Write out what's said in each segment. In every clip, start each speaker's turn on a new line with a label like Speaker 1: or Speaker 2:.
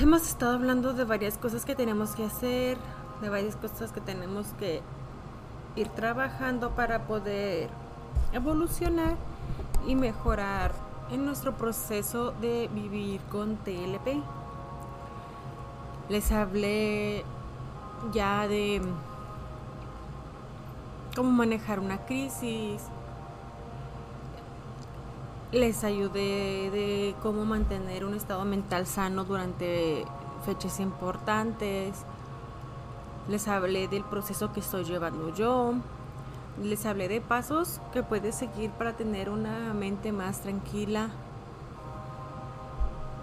Speaker 1: Hemos estado hablando de varias cosas que tenemos que hacer, de varias cosas que tenemos que ir trabajando para poder evolucionar y mejorar en nuestro proceso de vivir con TLP. Les hablé ya de cómo manejar una crisis, les ayudé de cómo mantener un estado mental sano durante fechas importantes. Les hablé del proceso que estoy llevando yo. Les hablé de pasos que puedes seguir para tener una mente más tranquila.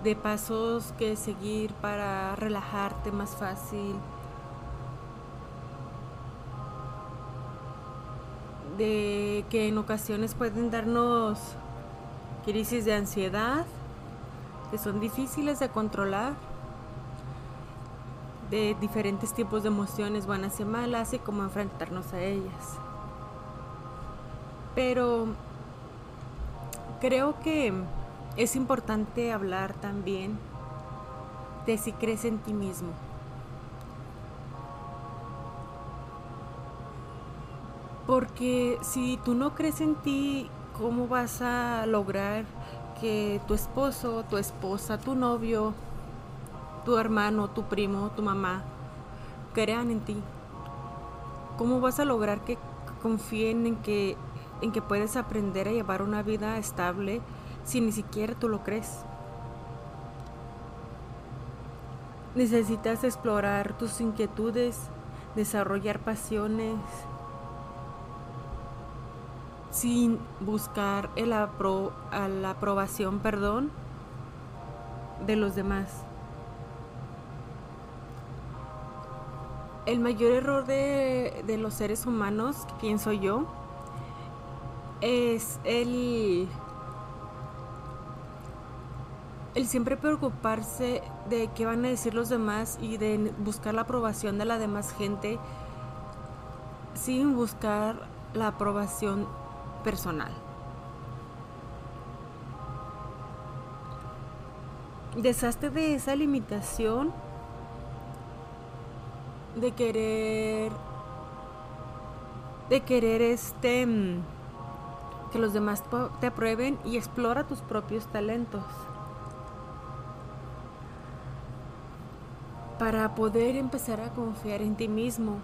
Speaker 1: De pasos que seguir para relajarte más fácil. De que en ocasiones pueden darnos crisis de ansiedad que son difíciles de controlar, de diferentes tipos de emociones buenas y malas y cómo enfrentarnos a ellas. Pero creo que es importante hablar también de si crees en ti mismo. Porque si tú no crees en ti, ¿cómo vas a lograr que tu esposo, tu esposa, tu novio, tu hermano, tu primo, tu mamá crean en ti? ¿Cómo vas a lograr que confíen en que, en que puedes aprender a llevar una vida estable si ni siquiera tú lo crees? Necesitas explorar tus inquietudes, desarrollar pasiones, sin buscar el apro la aprobación, perdón, de los demás. El mayor error de, de los seres humanos, pienso yo, es el, el siempre preocuparse de qué van a decir los demás y de buscar la aprobación de la demás gente sin buscar la aprobación personal. Deshazte de esa limitación de querer de querer este mm, que los demás te aprueben y explora tus propios talentos. Para poder empezar a confiar en ti mismo.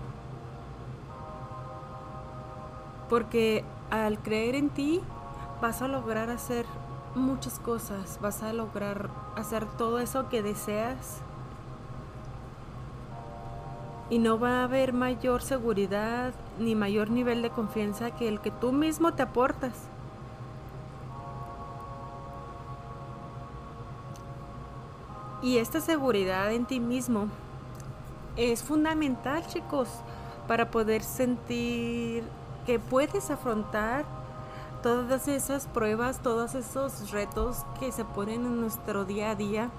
Speaker 1: Porque al creer en ti vas a lograr hacer muchas cosas, vas a lograr hacer todo eso que deseas y no va a haber mayor seguridad ni mayor nivel de confianza que el que tú mismo te aportas. Y esta seguridad en ti mismo es fundamental, chicos, para poder sentir que puedes afrontar todas esas pruebas, todos esos retos que se ponen en nuestro día a día.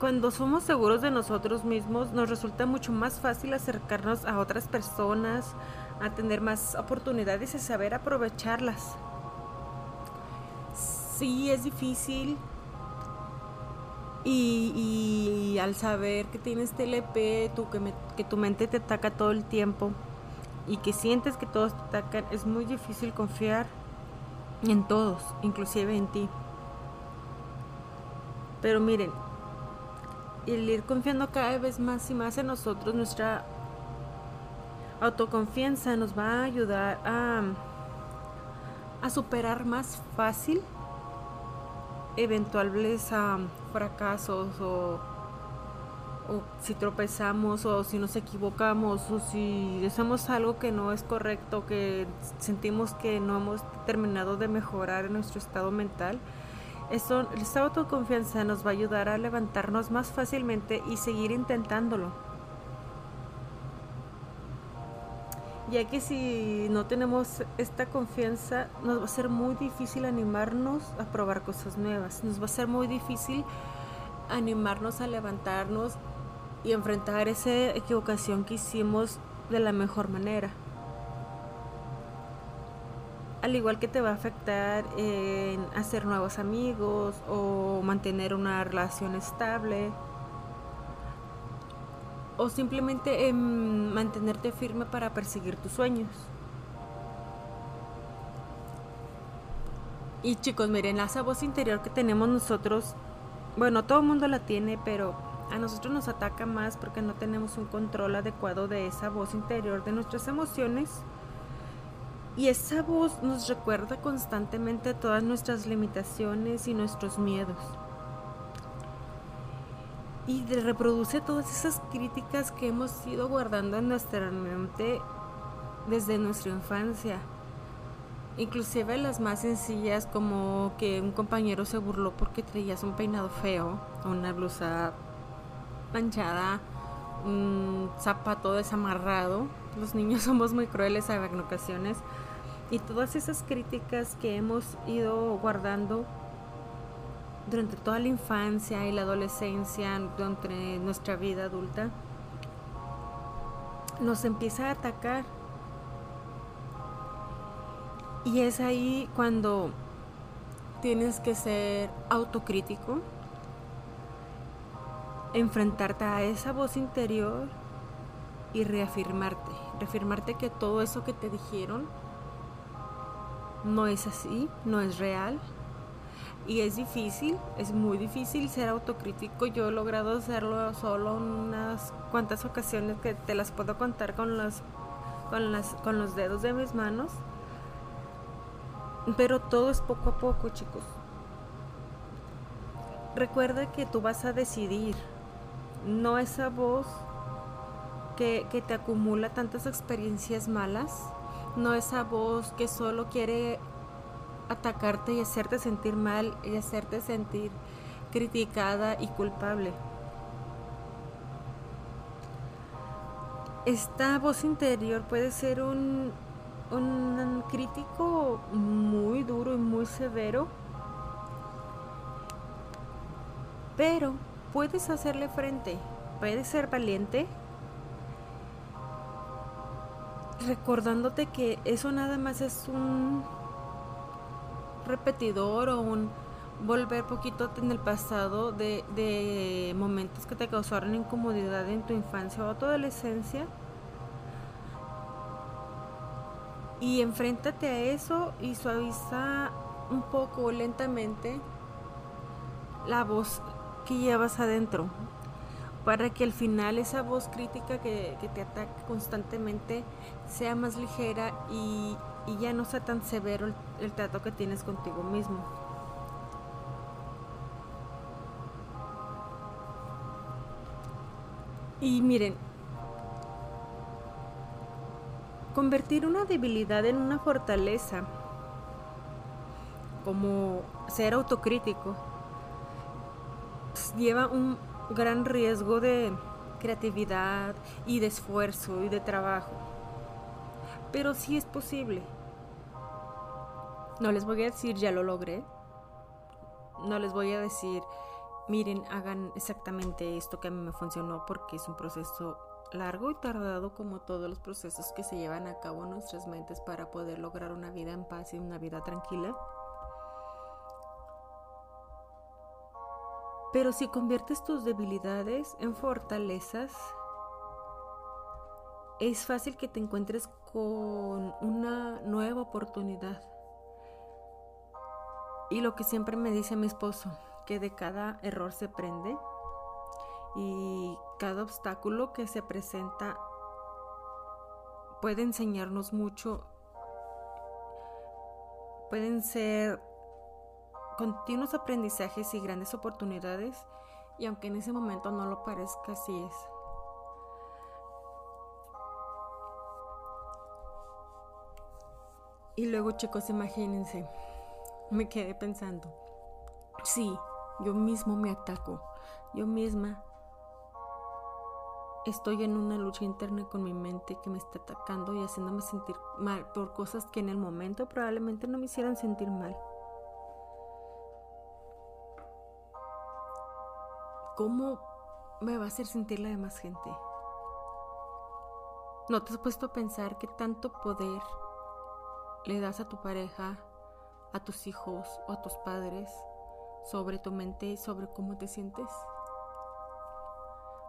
Speaker 1: Cuando somos seguros de nosotros mismos, nos resulta mucho más fácil acercarnos a otras personas, a tener más oportunidades y saber aprovecharlas. Sí, es difícil, y, al saber que tienes TLP, tú, que, tu mente te ataca todo el tiempo y que sientes que todos te atacan, es muy difícil confiar en todos, inclusive en ti. Pero miren, el ir confiando cada vez más y más en nosotros, nuestra autoconfianza nos va a ayudar a, a superar más fácil eventuales fracasos o o si tropezamos o si nos equivocamos o si hacemos algo que no es correcto, que sentimos que no hemos terminado de mejorar nuestro estado mental, eso, esta autoconfianza nos va a ayudar a levantarnos más fácilmente y seguir intentándolo. Ya que si no tenemos esta confianza, nos va a ser muy difícil animarnos a probar cosas nuevas. Nos va a ser muy difícil animarnos a levantarnos y enfrentar esa equivocación que hicimos de la mejor manera. Al igual que te va a afectar en hacer nuevos amigos o mantener una relación estable o simplemente en mantenerte firme para perseguir tus sueños. Y chicos, miren, esa voz interior que tenemos nosotros, bueno, todo el mundo la tiene, pero a nosotros nos ataca más porque no tenemos un control adecuado de esa voz interior, de nuestras emociones. Y esa voz nos recuerda constantemente todas nuestras limitaciones y nuestros miedos. Y reproduce todas esas críticas que hemos ido guardando en nuestra mente desde nuestra infancia. Inclusive las más sencillas como que un compañero se burló porque traías un peinado feo, una blusa manchada, un zapato desamarrado. Los niños somos muy crueles en ocasiones. Y todas esas críticas que hemos ido guardando durante toda la infancia y la adolescencia, durante nuestra vida adulta, nos empieza a atacar. Y es ahí cuando tienes que ser autocrítico enfrentarte a esa voz interior y reafirmarte, reafirmarte que todo eso que te dijeron no es así, no es real. Y es difícil, es muy difícil ser autocrítico. Yo he logrado hacerlo solo unas cuantas ocasiones que te las puedo contar con los, con las, con los dedos de mis manos. Pero todo es poco a poco, chicos. Recuerda que tú vas a decidir no esa voz que, te acumula tantas experiencias malas, no esa voz que solo quiere atacarte y hacerte sentir mal y hacerte sentir criticada y culpable. Esta voz interior puede ser un, un crítico muy duro y muy severo, pero puedes hacerle frente, puedes ser valiente, recordándote que eso nada más es un repetidor o un volver poquito en el pasado de, momentos que te causaron incomodidad en tu infancia o tu adolescencia. Y enfréntate a eso y suaviza un poco lentamente la voz que llevas adentro para que al final esa voz crítica que, te ataca constantemente sea más ligera y, ya no sea tan severo el, el trato que tienes contigo mismo. Y miren, convertir una debilidad en una fortaleza, como ser autocrítico, lleva un gran riesgo de creatividad y de esfuerzo y de trabajo. Pero sí es posible. No les voy a decir ya lo logré. No les voy a decir miren, hagan exactamente esto que a mí me funcionó porque es un proceso largo y tardado como todos los procesos que se llevan a cabo en nuestras mentes para poder lograr una vida en paz y una vida tranquila. Pero si conviertes tus debilidades en fortalezas, es fácil que te encuentres con una nueva oportunidad. Y lo que siempre me dice mi esposo, que de cada error se prende y cada obstáculo que se presenta puede enseñarnos mucho, pueden ser continuos aprendizajes y grandes oportunidades Y aunque en ese momento no lo parezca, así es. Y luego chicos, imagínense, me quedé pensando, sí, yo mismo me ataco, yo misma estoy en una lucha interna con mi mente que me está atacando y haciéndome sentir mal por cosas que en el momento probablemente no me hicieran sentir mal. ¿Cómo me va a hacer sentir la demás gente? ¿No te has puesto a pensar que tanto poder le das a tu pareja, a tus hijos o a tus padres sobre tu mente y sobre cómo te sientes?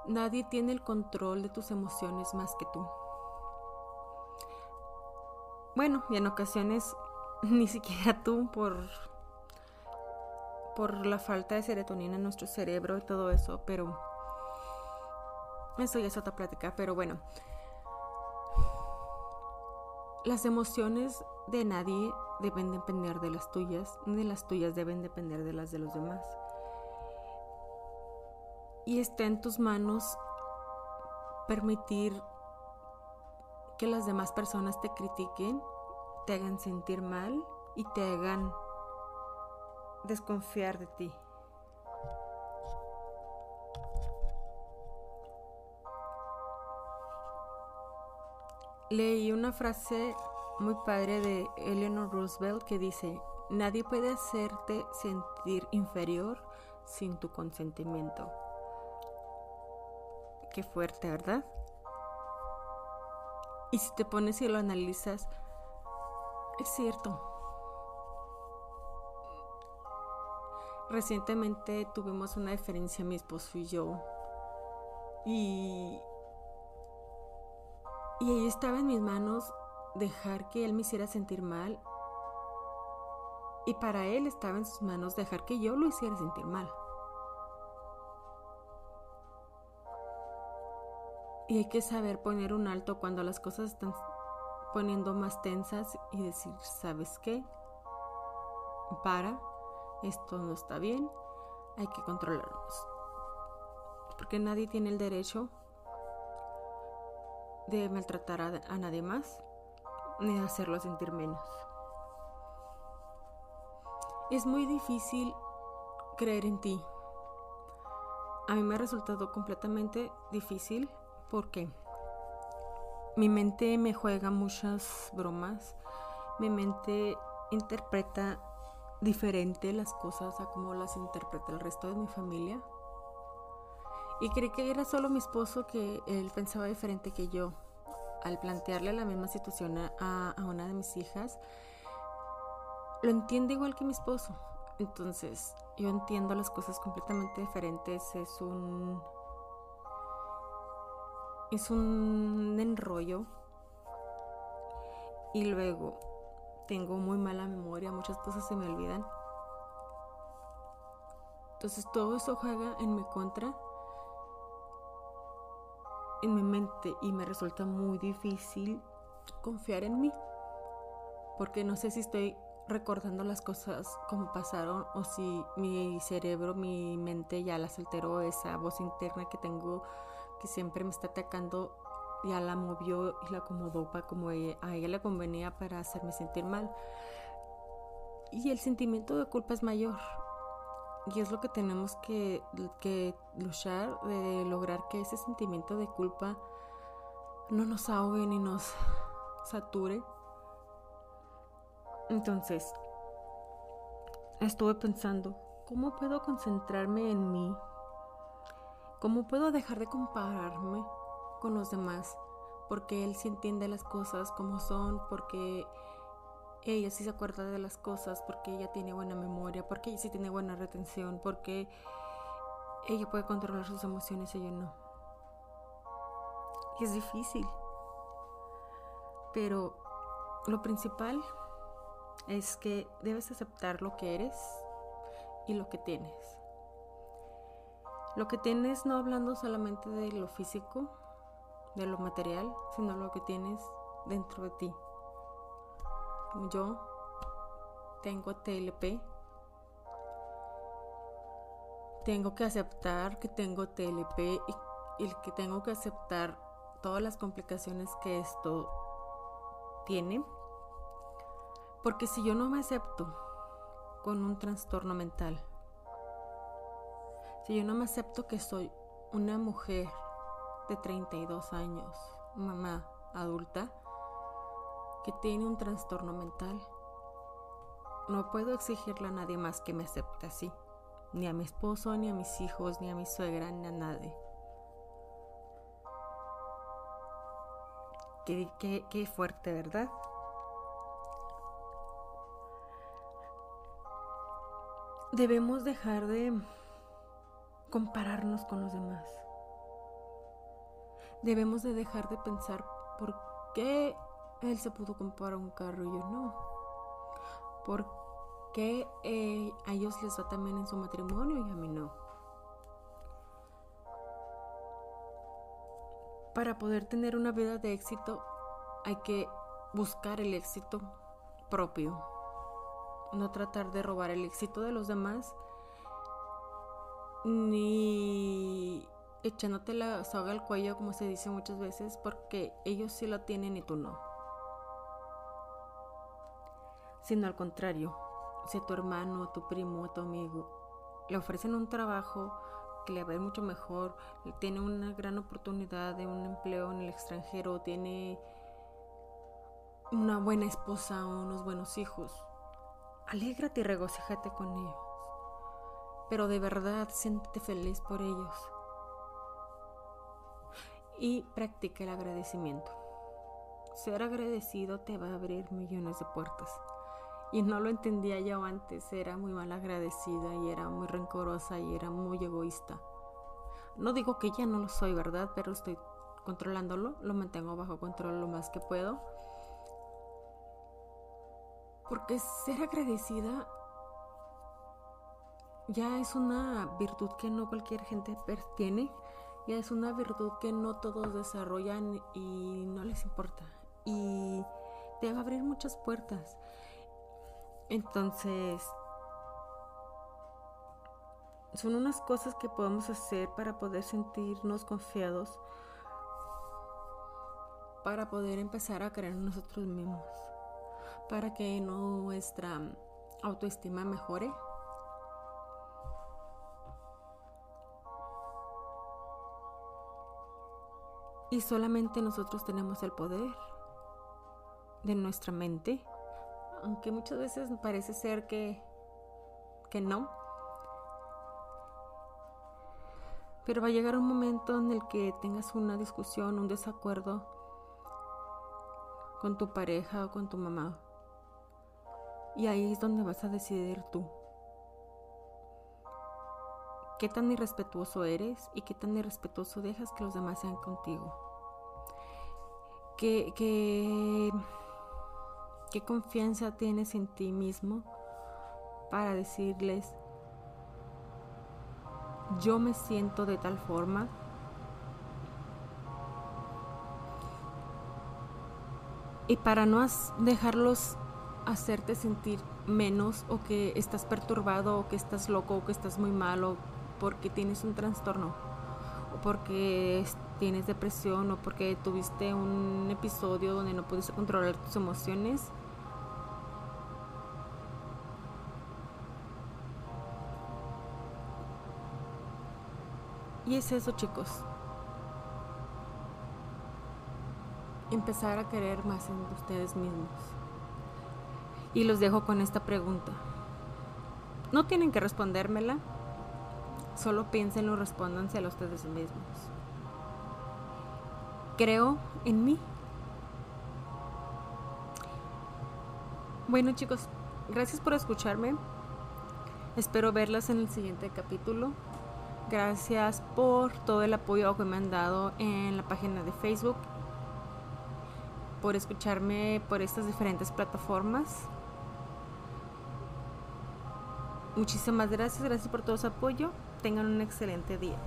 Speaker 1: Nadie tiene el control de tus emociones más que tú. Bueno, y en ocasiones ni siquiera tú por por la falta de serotonina en nuestro cerebro y todo eso, pero eso ya es otra plática, pero bueno, las emociones de nadie deben depender de las tuyas, ni las tuyas deben depender de las de los demás. Y está en tus manos permitir que las demás personas te critiquen, te hagan sentir mal y te hagan desconfiar de ti. Leí una frase muy padre de Eleanor Roosevelt que dice, nadie puede hacerte sentir inferior sin tu consentimiento. Qué fuerte, ¿verdad? Y si te pones y lo analizas, es cierto. Recientemente tuvimos una diferencia mi esposo y yo. Y y ahí estaba en mis manos dejar que él me hiciera sentir mal. Y para él estaba en sus manos dejar que yo lo hiciera sentir mal. Y hay que saber poner un alto cuando las cosas están poniendo más tensas y decir, ¿sabes qué? Para, esto no está bien, hay que controlarnos. Porque nadie tiene el derecho de maltratar a, nadie más ni hacerlo sentir menos. Es muy difícil creer en ti. A mí me ha resultado completamente difícil porque mi mente me juega muchas bromas, mi mente interpreta diferente las cosas a como las interpreta el resto de mi familia. Y creí que era solo mi esposo que él pensaba diferente que yo. Al plantearle la misma situación a, una de mis hijas, lo entiende igual que mi esposo. Entonces, yo entiendo las cosas completamente diferentes. Es un. Es un enrollo. Y luego tengo muy mala memoria, muchas cosas se me olvidan. Entonces todo eso juega en mi contra en mi mente y me resulta muy difícil confiar en mí. Porque no sé si estoy recordando las cosas como pasaron o si mi cerebro, mi mente ya las alteró, esa voz interna que tengo que siempre me está atacando, ya la movió y la acomodó para como a ella le convenía para hacerme sentir mal. Y el sentimiento de culpa es mayor. Y es lo que tenemos que, luchar de lograr que ese sentimiento de culpa no nos ahogue ni nos sature. Entonces, estuve pensando, ¿cómo puedo concentrarme en mí? ¿Cómo puedo dejar de compararme con los demás? Porque él sí entiende las cosas como son, porque ella sí se acuerda de las cosas porque ella tiene buena memoria, porque ella sí tiene buena retención, porque ella puede controlar sus emociones y ella no. Y es difícil. Pero lo principal es que debes aceptar lo que eres y lo que tienes. Lo que tienes no hablando solamente de lo físico, de lo material, sino lo que tienes dentro de ti yo tengo TLP, tengo que aceptar que tengo TLP y, y que tengo que aceptar todas las complicaciones que esto tiene. Porque si yo no me acepto con un trastorno mental, si yo no me acepto que soy una mujer de 32 años, mamá adulta, que tiene un trastorno mental, no puedo exigirle a nadie más que me acepte así, ni a mi esposo, ni a mis hijos, ni a mi suegra, ni a nadie. Qué, fuerte, ¿verdad? Debemos dejar de compararnos con los demás. Debemos de dejar de pensar por qué él se pudo comprar un carro y yo no. ¿Por qué eh, a ellos les va también en su matrimonio y a mí no? Para poder tener una vida de éxito hay que buscar el éxito propio. No tratar de robar el éxito de los demás ni echándote la soga al cuello como se dice muchas veces porque ellos sí lo tienen y tú no. Sino al contrario, si a tu hermano, a tu primo, a tu amigo le ofrecen un trabajo que le va a ir mucho mejor, tiene una gran oportunidad de un empleo en el extranjero, tiene una buena esposa o unos buenos hijos, alégrate y regocíjate con ellos pero de verdad siéntete feliz por ellos. Y practica el agradecimiento. Ser agradecido te va a abrir millones de puertas. Y no lo entendía yo antes, era muy mal agradecida y era muy rencorosa y era muy egoísta. No digo que ya no lo soy, ¿verdad? Pero estoy controlándolo, lo mantengo bajo control lo más que puedo. Porque ser agradecida ya es una virtud que no cualquier gente tiene, es una virtud que no todos desarrollan y no les importa. Y te va a abrir muchas puertas. Entonces, son unas cosas que podemos hacer para poder sentirnos confiados, para poder empezar a creer en nosotros mismos, para que nuestra autoestima mejore Y solamente nosotros tenemos el poder de nuestra mente, aunque muchas veces parece ser que, que no. Pero va a llegar un momento en el que tengas una discusión, un desacuerdo con tu pareja o con tu mamá. Y ahí es donde vas a decidir tú. ¿Qué tan irrespetuoso eres y qué tan irrespetuoso dejas que los demás sean contigo? ¿Qué, qué, qué confianza tienes en ti mismo para decirles, yo me siento de tal forma y para no dejarlos hacerte sentir menos o que estás perturbado o que estás loco o que estás muy malo porque tienes un trastorno o porque tienes depresión o porque tuviste un episodio donde no pudiste controlar tus emociones. Y es eso chicos. Empezar a querer más en ustedes mismos. Y los dejo con esta pregunta. No tienen que respondérmela, Solo piénsenlo, respóndanse a ustedes mismos. Creo en mí. Bueno chicos, gracias por escucharme. Espero verlas en el siguiente capítulo. Gracias por todo el apoyo que me han dado en la página de Facebook. Por escucharme por estas diferentes plataformas. Muchísimas gracias, gracias por todo su apoyo. Tengan un excelente día.